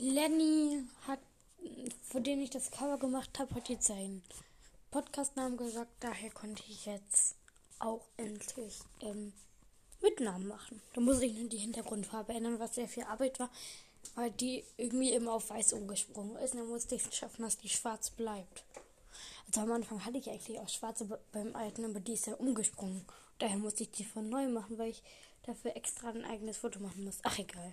Lenny hat, für den ich das Cover gemacht habe, hat jetzt seinen Podcastnamen gesagt. Daher konnte ich jetzt auch endlich ähm, mit Namen machen. Da muss ich nur die Hintergrundfarbe ändern, was sehr viel Arbeit war, weil die irgendwie immer auf weiß umgesprungen ist. Und dann musste ich es schaffen, dass die schwarz bleibt. Also am Anfang hatte ich eigentlich auch schwarze beim alten, aber die ist ja umgesprungen. Daher musste ich die von neu machen, weil ich dafür extra ein eigenes Foto machen muss. Ach egal.